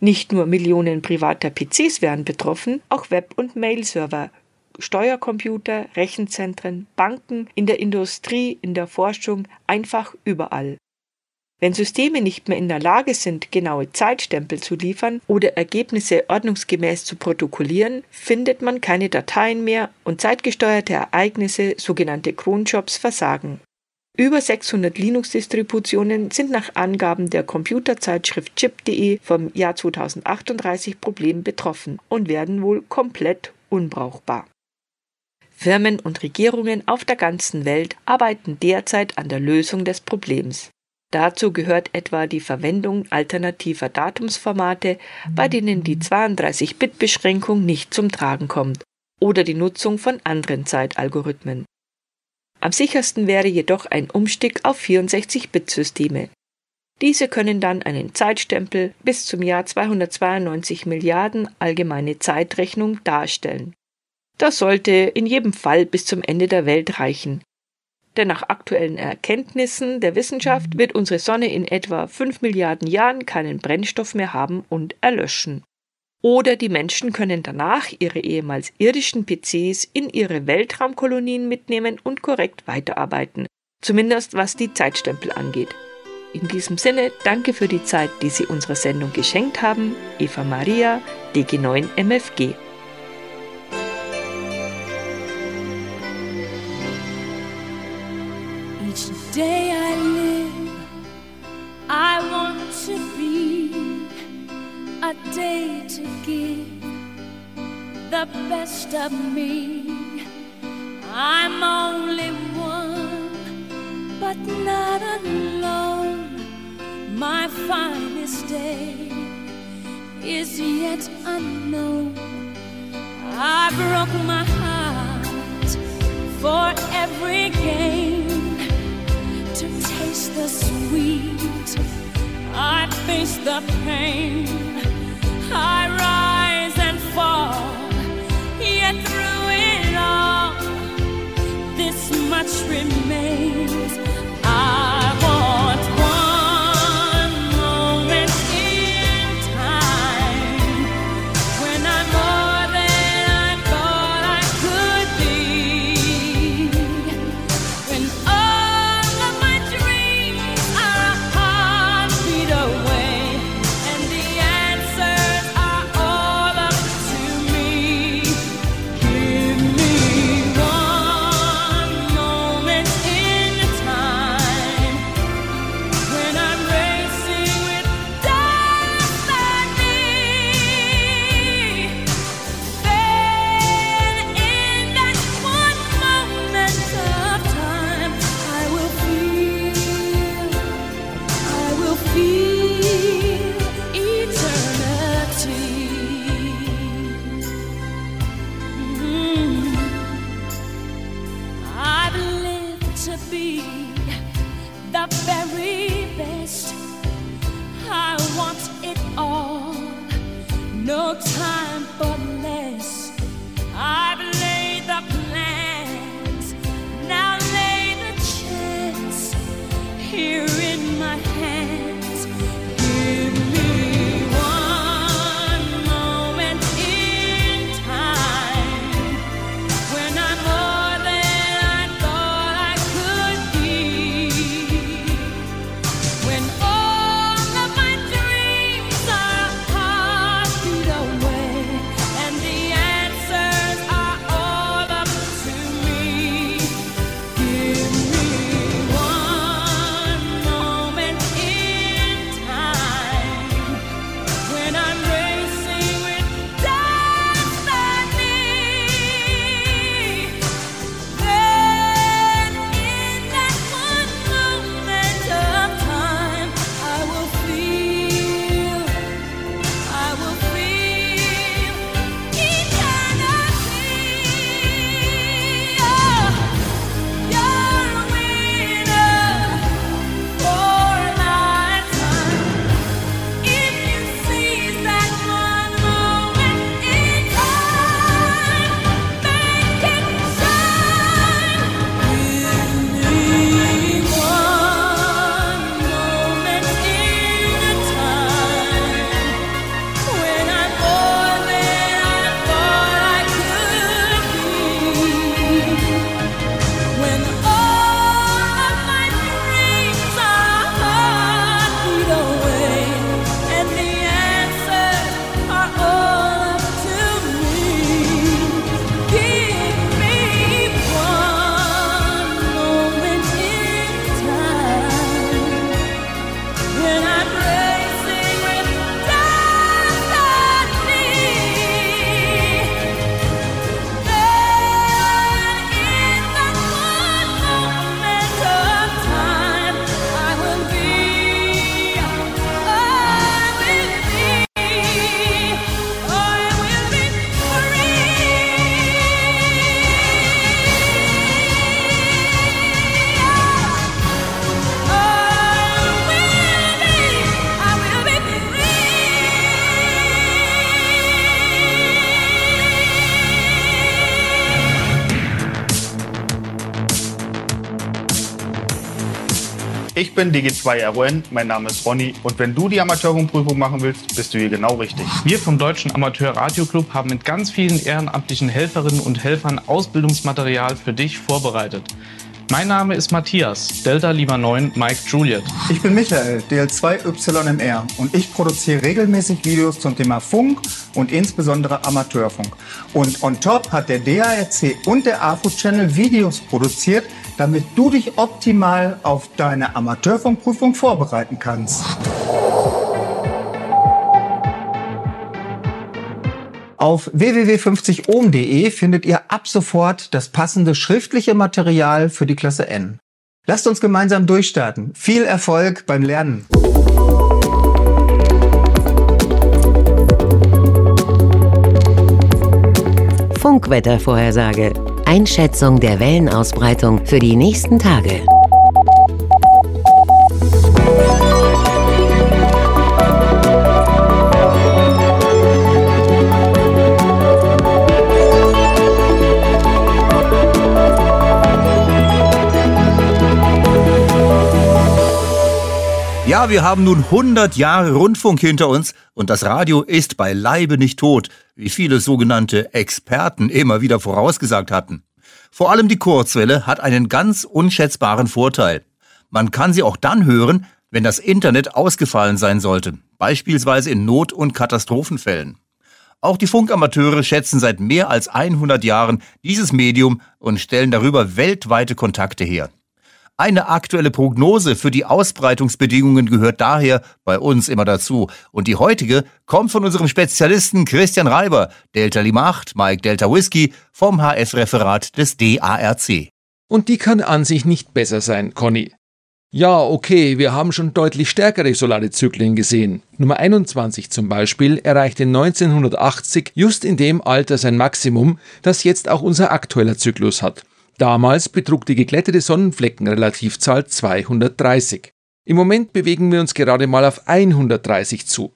Nicht nur Millionen privater PCs wären betroffen, auch Web- und Mail-Server Steuercomputer, Rechenzentren, Banken, in der Industrie, in der Forschung, einfach überall. Wenn Systeme nicht mehr in der Lage sind, genaue Zeitstempel zu liefern oder Ergebnisse ordnungsgemäß zu protokollieren, findet man keine Dateien mehr und zeitgesteuerte Ereignisse, sogenannte Cronjobs, versagen. Über 600 Linux-Distributionen sind nach Angaben der Computerzeitschrift chip.de vom Jahr 2038 Problem betroffen und werden wohl komplett unbrauchbar. Firmen und Regierungen auf der ganzen Welt arbeiten derzeit an der Lösung des Problems. Dazu gehört etwa die Verwendung alternativer Datumsformate, bei denen die 32-Bit-Beschränkung nicht zum Tragen kommt, oder die Nutzung von anderen Zeitalgorithmen. Am sichersten wäre jedoch ein Umstieg auf 64-Bit-Systeme. Diese können dann einen Zeitstempel bis zum Jahr 292 Milliarden allgemeine Zeitrechnung darstellen. Das sollte in jedem Fall bis zum Ende der Welt reichen. Denn nach aktuellen Erkenntnissen der Wissenschaft wird unsere Sonne in etwa fünf Milliarden Jahren keinen Brennstoff mehr haben und erlöschen. Oder die Menschen können danach ihre ehemals irdischen PCs in ihre Weltraumkolonien mitnehmen und korrekt weiterarbeiten, zumindest was die Zeitstempel angeht. In diesem Sinne danke für die Zeit, die Sie unserer Sendung geschenkt haben. Eva Maria, DG9 MFG. day I live, I want a day to give the best of me. I'm only one, but not alone. My finest day is yet unknown. I broke my heart for every gain to taste the sweet. I face the pain. I rise and fall, yet through it all, this much remains. Bin Digi2RON, mein Name ist Ronny und wenn du die Amateurfunkprüfung machen willst, bist du hier genau richtig. Wir vom Deutschen Amateur Radio Club haben mit ganz vielen ehrenamtlichen Helferinnen und Helfern Ausbildungsmaterial für dich vorbereitet. Mein Name ist Matthias, Delta Lima 9, Mike Juliet. Ich bin Michael, DL2YMR und ich produziere regelmäßig Videos zum Thema Funk und insbesondere Amateurfunk. Und on top hat der DARC und der AFU Channel Videos produziert, damit du dich optimal auf deine Amateurfunkprüfung vorbereiten kannst. Auf www.50ohm.de findet ihr ab sofort das passende schriftliche Material für die Klasse N. Lasst uns gemeinsam durchstarten. Viel Erfolg beim Lernen. Funkwettervorhersage. Einschätzung der Wellenausbreitung für die nächsten Tage. Ja, wir haben nun 100 Jahre Rundfunk hinter uns und das Radio ist beileibe nicht tot, wie viele sogenannte Experten immer wieder vorausgesagt hatten. Vor allem die Kurzwelle hat einen ganz unschätzbaren Vorteil. Man kann sie auch dann hören, wenn das Internet ausgefallen sein sollte, beispielsweise in Not- und Katastrophenfällen. Auch die Funkamateure schätzen seit mehr als 100 Jahren dieses Medium und stellen darüber weltweite Kontakte her. Eine aktuelle Prognose für die Ausbreitungsbedingungen gehört daher bei uns immer dazu. Und die heutige kommt von unserem Spezialisten Christian Reiber, Delta Lima 8, Mike Delta Whisky, vom HF-Referat des DARC. Und die kann an sich nicht besser sein, Conny. Ja, okay, wir haben schon deutlich stärkere solare Zyklen gesehen. Nummer 21 zum Beispiel erreichte 1980 just in dem Alter sein Maximum, das jetzt auch unser aktueller Zyklus hat. Damals betrug die geglättete Sonnenfleckenrelativzahl 230. Im Moment bewegen wir uns gerade mal auf 130 zu.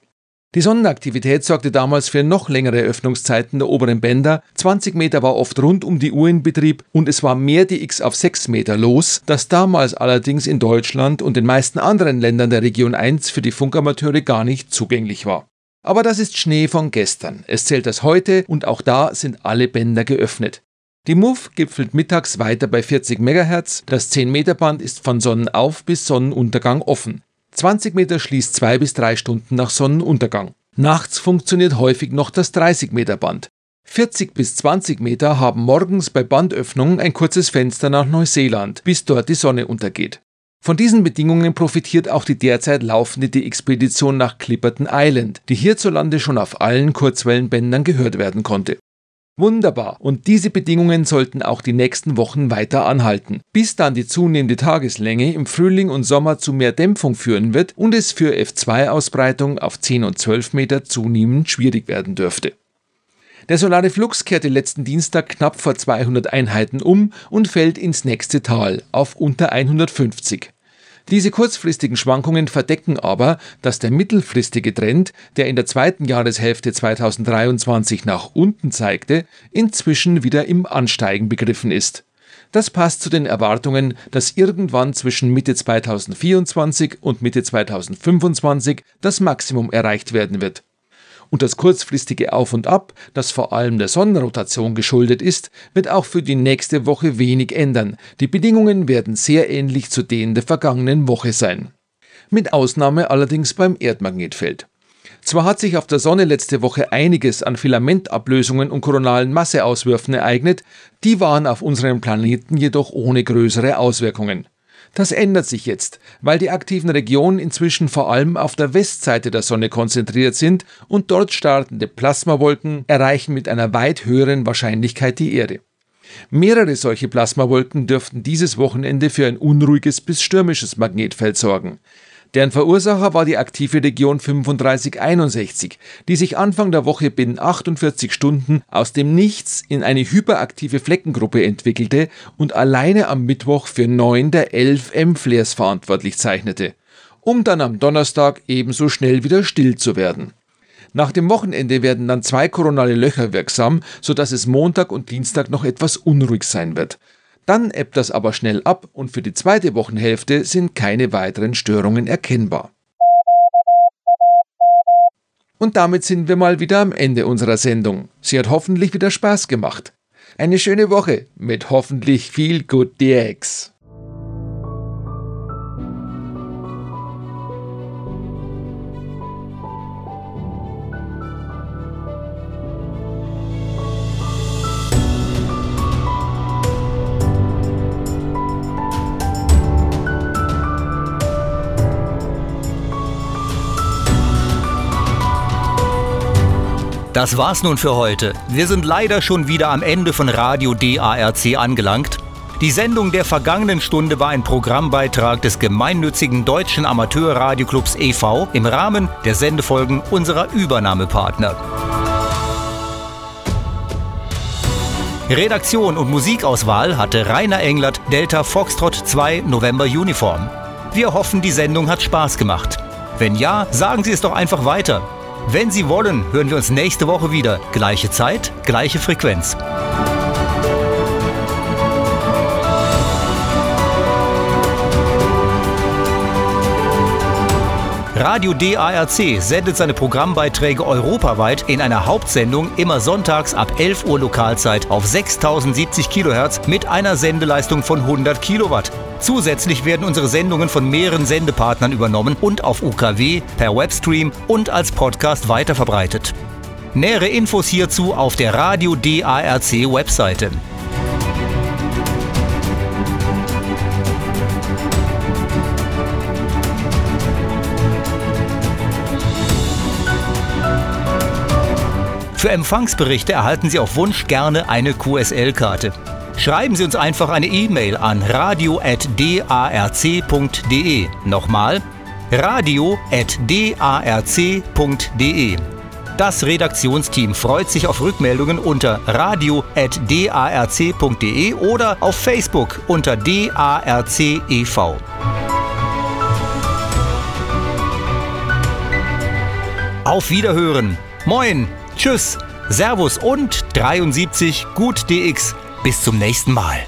Die Sonnenaktivität sorgte damals für noch längere Öffnungszeiten der oberen Bänder, 20 Meter war oft rund um die Uhr in Betrieb und es war mehr DX auf 6 Meter los, das damals allerdings in Deutschland und den meisten anderen Ländern der Region 1 für die Funkamateure gar nicht zugänglich war. Aber das ist Schnee von gestern. Es zählt das heute und auch da sind alle Bänder geöffnet. Die MUF gipfelt mittags weiter bei 40 MHz, das 10-Meter-Band ist von Sonnenauf bis Sonnenuntergang offen. 20 Meter schließt zwei bis drei Stunden nach Sonnenuntergang. Nachts funktioniert häufig noch das 30-Meter-Band. 40 bis 20 Meter haben morgens bei Bandöffnung ein kurzes Fenster nach Neuseeland, bis dort die Sonne untergeht. Von diesen Bedingungen profitiert auch die derzeit laufende Die-Expedition nach Clipperton Island, die hierzulande schon auf allen Kurzwellenbändern gehört werden konnte. Wunderbar. Und diese Bedingungen sollten auch die nächsten Wochen weiter anhalten, bis dann die zunehmende Tageslänge im Frühling und Sommer zu mehr Dämpfung führen wird und es für F2-Ausbreitung auf 10 und 12 Meter zunehmend schwierig werden dürfte. Der solare Flux kehrte letzten Dienstag knapp vor 200 Einheiten um und fällt ins nächste Tal auf unter 150. Diese kurzfristigen Schwankungen verdecken aber, dass der mittelfristige Trend, der in der zweiten Jahreshälfte 2023 nach unten zeigte, inzwischen wieder im Ansteigen begriffen ist. Das passt zu den Erwartungen, dass irgendwann zwischen Mitte 2024 und Mitte 2025 das Maximum erreicht werden wird. Und das kurzfristige Auf und Ab, das vor allem der Sonnenrotation geschuldet ist, wird auch für die nächste Woche wenig ändern. Die Bedingungen werden sehr ähnlich zu denen der vergangenen Woche sein. Mit Ausnahme allerdings beim Erdmagnetfeld. Zwar hat sich auf der Sonne letzte Woche einiges an Filamentablösungen und koronalen Masseauswürfen ereignet, die waren auf unserem Planeten jedoch ohne größere Auswirkungen. Das ändert sich jetzt, weil die aktiven Regionen inzwischen vor allem auf der Westseite der Sonne konzentriert sind und dort startende Plasmawolken erreichen mit einer weit höheren Wahrscheinlichkeit die Erde. Mehrere solche Plasmawolken dürften dieses Wochenende für ein unruhiges bis stürmisches Magnetfeld sorgen. Deren Verursacher war die aktive Region 3561, die sich Anfang der Woche binnen 48 Stunden aus dem Nichts in eine hyperaktive Fleckengruppe entwickelte und alleine am Mittwoch für neun der elf M-Flares verantwortlich zeichnete, um dann am Donnerstag ebenso schnell wieder still zu werden. Nach dem Wochenende werden dann zwei koronale Löcher wirksam, sodass es Montag und Dienstag noch etwas unruhig sein wird. Dann ebbt das aber schnell ab und für die zweite Wochenhälfte sind keine weiteren Störungen erkennbar. Und damit sind wir mal wieder am Ende unserer Sendung. Sie hat hoffentlich wieder Spaß gemacht. Eine schöne Woche mit hoffentlich viel Good DX. Das war's nun für heute. Wir sind leider schon wieder am Ende von Radio DARC angelangt. Die Sendung der vergangenen Stunde war ein Programmbeitrag des gemeinnützigen Deutschen Amateurradioclubs e.V. im Rahmen der Sendefolgen unserer Übernahmepartner. Redaktion und Musikauswahl hatte Rainer Englert, Delta Foxtrot 2 November Uniform. Wir hoffen, die Sendung hat Spaß gemacht. Wenn ja, sagen Sie es doch einfach weiter. Wenn Sie wollen, hören wir uns nächste Woche wieder. Gleiche Zeit, gleiche Frequenz. Radio DARC sendet seine Programmbeiträge europaweit in einer Hauptsendung immer sonntags ab 11 Uhr Lokalzeit auf 6070 Kilohertz mit einer Sendeleistung von 100 Kilowatt. Zusätzlich werden unsere Sendungen von mehreren Sendepartnern übernommen und auf UKW, per Webstream und als Podcast weiterverbreitet. Nähere Infos hierzu auf der Radio DARC Webseite. Für Empfangsberichte erhalten Sie auf Wunsch gerne eine QSL-Karte. Schreiben Sie uns einfach eine E-Mail an radio.darc.de. Nochmal, radio.darc.de. Das Redaktionsteam freut sich auf Rückmeldungen unter radio.darc.de oder auf Facebook unter DARC-EV. Auf Wiederhören. Moin, tschüss, Servus und 73 Gut DX. Bis zum nächsten Mal.